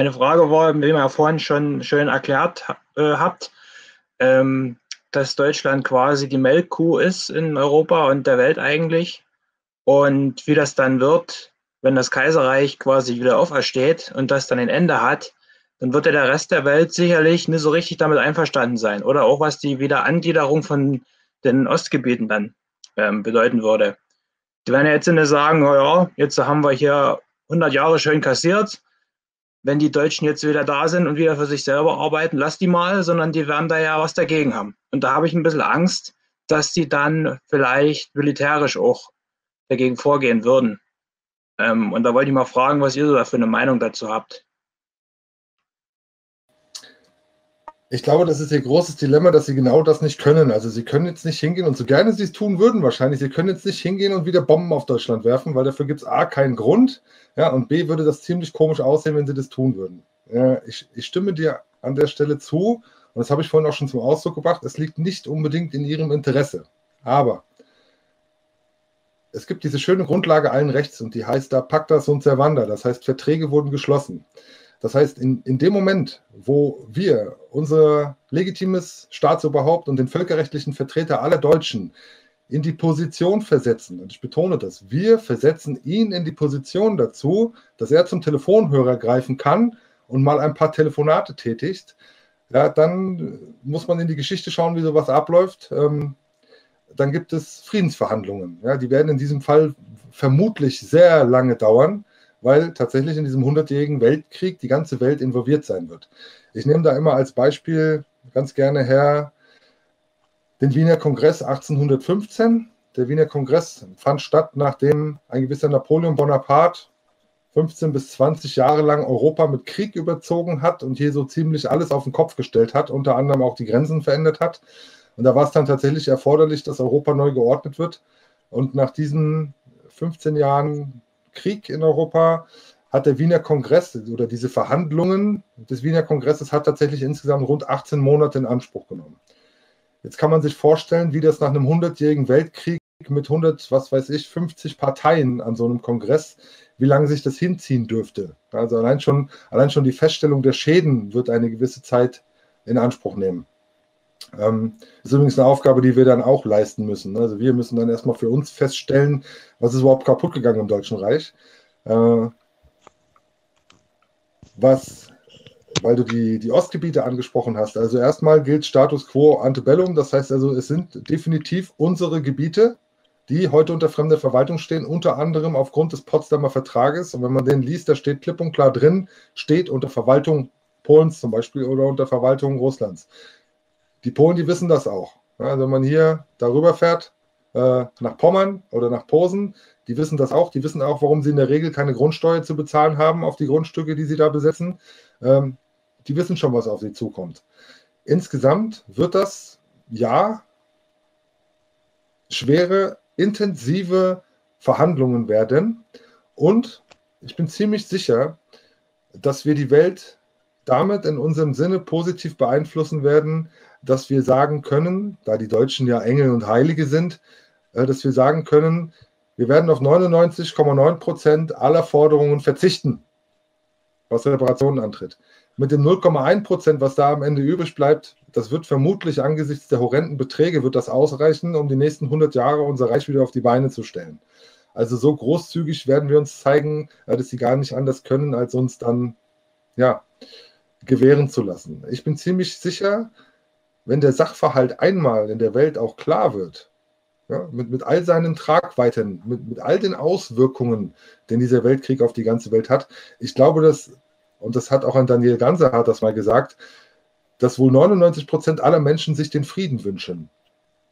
Meine Frage war, wie ihr ja vorhin schon schön erklärt äh, habt, ähm, dass Deutschland quasi die Melkkuh ist in Europa und der Welt eigentlich. Und wie das dann wird, wenn das Kaiserreich quasi wieder aufersteht und das dann ein Ende hat, dann wird ja der Rest der Welt sicherlich nicht so richtig damit einverstanden sein. Oder auch was die Wiederangliederung von den Ostgebieten dann ähm, bedeuten würde. Die werden ja jetzt nicht sagen, oh ja, jetzt haben wir hier 100 Jahre schön kassiert. Wenn die Deutschen jetzt wieder da sind und wieder für sich selber arbeiten, lass die mal, sondern die werden da ja was dagegen haben. Und da habe ich ein bisschen Angst, dass die dann vielleicht militärisch auch dagegen vorgehen würden. Ähm, und da wollte ich mal fragen, was ihr so für eine Meinung dazu habt. Ich glaube, das ist ihr großes Dilemma, dass sie genau das nicht können. Also sie können jetzt nicht hingehen und so gerne sie es tun würden wahrscheinlich, sie können jetzt nicht hingehen und wieder Bomben auf Deutschland werfen, weil dafür gibt es A keinen Grund, ja, und B würde das ziemlich komisch aussehen, wenn sie das tun würden. Ja, ich, ich stimme dir an der Stelle zu, und das habe ich vorhin auch schon zum Ausdruck gebracht, es liegt nicht unbedingt in ihrem Interesse. Aber es gibt diese schöne Grundlage allen Rechts und die heißt da Pacta sunt servanda, das heißt Verträge wurden geschlossen. Das heißt, in, in dem Moment, wo wir unser legitimes Staatsoberhaupt und den völkerrechtlichen Vertreter aller Deutschen in die Position versetzen, und ich betone das, wir versetzen ihn in die Position dazu, dass er zum Telefonhörer greifen kann und mal ein paar Telefonate tätigt, ja, dann muss man in die Geschichte schauen, wie sowas abläuft. Ähm, dann gibt es Friedensverhandlungen. Ja, die werden in diesem Fall vermutlich sehr lange dauern weil tatsächlich in diesem 100-jährigen Weltkrieg die ganze Welt involviert sein wird. Ich nehme da immer als Beispiel ganz gerne her den Wiener Kongress 1815. Der Wiener Kongress fand statt, nachdem ein gewisser Napoleon Bonaparte 15 bis 20 Jahre lang Europa mit Krieg überzogen hat und hier so ziemlich alles auf den Kopf gestellt hat, unter anderem auch die Grenzen verändert hat. Und da war es dann tatsächlich erforderlich, dass Europa neu geordnet wird. Und nach diesen 15 Jahren Krieg in Europa hat der Wiener Kongress oder diese Verhandlungen des Wiener Kongresses hat tatsächlich insgesamt rund 18 Monate in Anspruch genommen. Jetzt kann man sich vorstellen, wie das nach einem 100-jährigen Weltkrieg mit 100, was weiß ich, 50 Parteien an so einem Kongress, wie lange sich das hinziehen dürfte. Also allein schon, allein schon die Feststellung der Schäden wird eine gewisse Zeit in Anspruch nehmen. Ähm, ist übrigens eine Aufgabe, die wir dann auch leisten müssen. Also wir müssen dann erstmal für uns feststellen, was ist überhaupt kaputt gegangen im Deutschen Reich. Äh, was, weil du die, die Ostgebiete angesprochen hast. Also erstmal gilt Status quo antebellum, das heißt also, es sind definitiv unsere Gebiete, die heute unter fremder Verwaltung stehen, unter anderem aufgrund des Potsdamer Vertrages. Und wenn man den liest, da steht klipp und klar drin, steht unter Verwaltung Polens zum Beispiel oder unter Verwaltung Russlands. Die Polen, die wissen das auch. Also wenn man hier darüber fährt, äh, nach Pommern oder nach Posen, die wissen das auch. Die wissen auch, warum sie in der Regel keine Grundsteuer zu bezahlen haben auf die Grundstücke, die sie da besetzen. Ähm, die wissen schon, was auf sie zukommt. Insgesamt wird das ja schwere, intensive Verhandlungen werden. Und ich bin ziemlich sicher, dass wir die Welt damit in unserem Sinne positiv beeinflussen werden, dass wir sagen können, da die Deutschen ja Engel und Heilige sind, äh, dass wir sagen können, wir werden auf 99,9 Prozent aller Forderungen verzichten, was Reparationen antritt. Mit den 0,1 Prozent, was da am Ende übrig bleibt, das wird vermutlich angesichts der horrenden Beträge, wird das ausreichen, um die nächsten 100 Jahre unser Reich wieder auf die Beine zu stellen. Also so großzügig werden wir uns zeigen, äh, dass sie gar nicht anders können, als uns dann ja, gewähren zu lassen. Ich bin ziemlich sicher, wenn der Sachverhalt einmal in der Welt auch klar wird, ja, mit, mit all seinen Tragweiten, mit, mit all den Auswirkungen, den dieser Weltkrieg auf die ganze Welt hat, ich glaube, dass, und das hat auch ein Daniel Ganser das mal gesagt, dass wohl 99 Prozent aller Menschen sich den Frieden wünschen.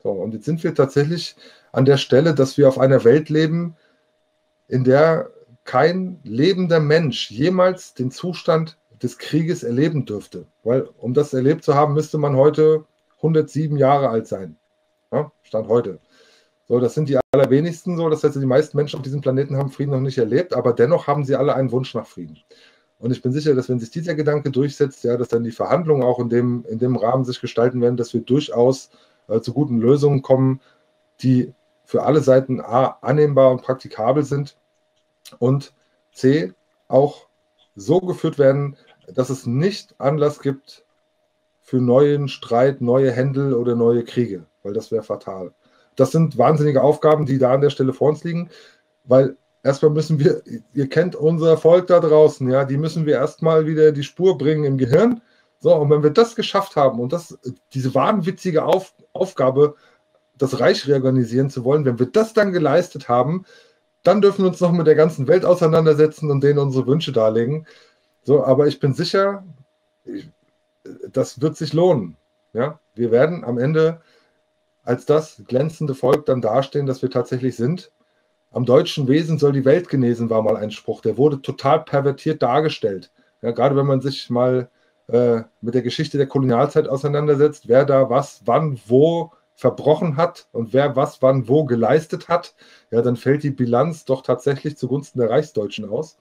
So, und jetzt sind wir tatsächlich an der Stelle, dass wir auf einer Welt leben, in der kein lebender Mensch jemals den Zustand des Krieges erleben dürfte. Weil um das erlebt zu haben, müsste man heute 107 Jahre alt sein. Ja, Stand heute. So, das sind die allerwenigsten so. Das heißt, die meisten Menschen auf diesem Planeten haben Frieden noch nicht erlebt, aber dennoch haben sie alle einen Wunsch nach Frieden. Und ich bin sicher, dass wenn sich dieser Gedanke durchsetzt, ja, dass dann die Verhandlungen auch in dem, in dem Rahmen sich gestalten werden, dass wir durchaus äh, zu guten Lösungen kommen, die für alle Seiten A annehmbar und praktikabel sind und C auch so geführt werden, dass es nicht Anlass gibt für neuen Streit, neue Händel oder neue Kriege, weil das wäre fatal. Das sind wahnsinnige Aufgaben, die da an der Stelle vor uns liegen, weil erstmal müssen wir, ihr kennt unser Volk da draußen, ja, die müssen wir erstmal wieder die Spur bringen im Gehirn. So, und wenn wir das geschafft haben und das, diese wahnwitzige Auf, Aufgabe, das Reich reorganisieren zu wollen, wenn wir das dann geleistet haben, dann dürfen wir uns noch mit der ganzen Welt auseinandersetzen und denen unsere Wünsche darlegen. So, aber ich bin sicher, ich, das wird sich lohnen. Ja, wir werden am Ende als das glänzende Volk dann dastehen, das wir tatsächlich sind. Am deutschen Wesen soll die Welt genesen, war mal ein Spruch. Der wurde total pervertiert dargestellt. Ja, gerade wenn man sich mal äh, mit der Geschichte der Kolonialzeit auseinandersetzt, wer da was, wann, wo verbrochen hat und wer was, wann, wo geleistet hat, ja, dann fällt die Bilanz doch tatsächlich zugunsten der Reichsdeutschen aus.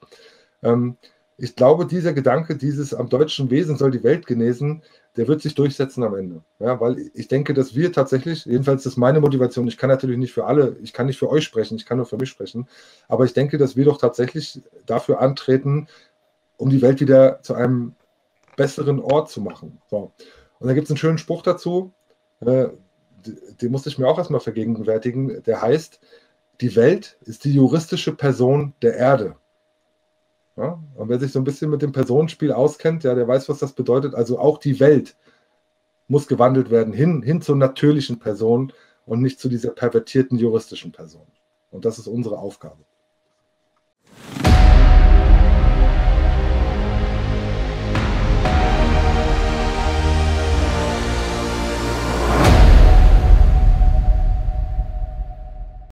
Ähm, ich glaube, dieser Gedanke, dieses am deutschen Wesen soll die Welt genesen, der wird sich durchsetzen am Ende. Ja, weil ich denke, dass wir tatsächlich, jedenfalls ist meine Motivation, ich kann natürlich nicht für alle, ich kann nicht für euch sprechen, ich kann nur für mich sprechen, aber ich denke, dass wir doch tatsächlich dafür antreten, um die Welt wieder zu einem besseren Ort zu machen. So. Und da gibt es einen schönen Spruch dazu, äh, den musste ich mir auch erstmal vergegenwärtigen, der heißt, die Welt ist die juristische Person der Erde. Ja? Und wer sich so ein bisschen mit dem Personenspiel auskennt, ja, der weiß, was das bedeutet. Also auch die Welt muss gewandelt werden hin, hin zur natürlichen Person und nicht zu dieser pervertierten juristischen Person. Und das ist unsere Aufgabe.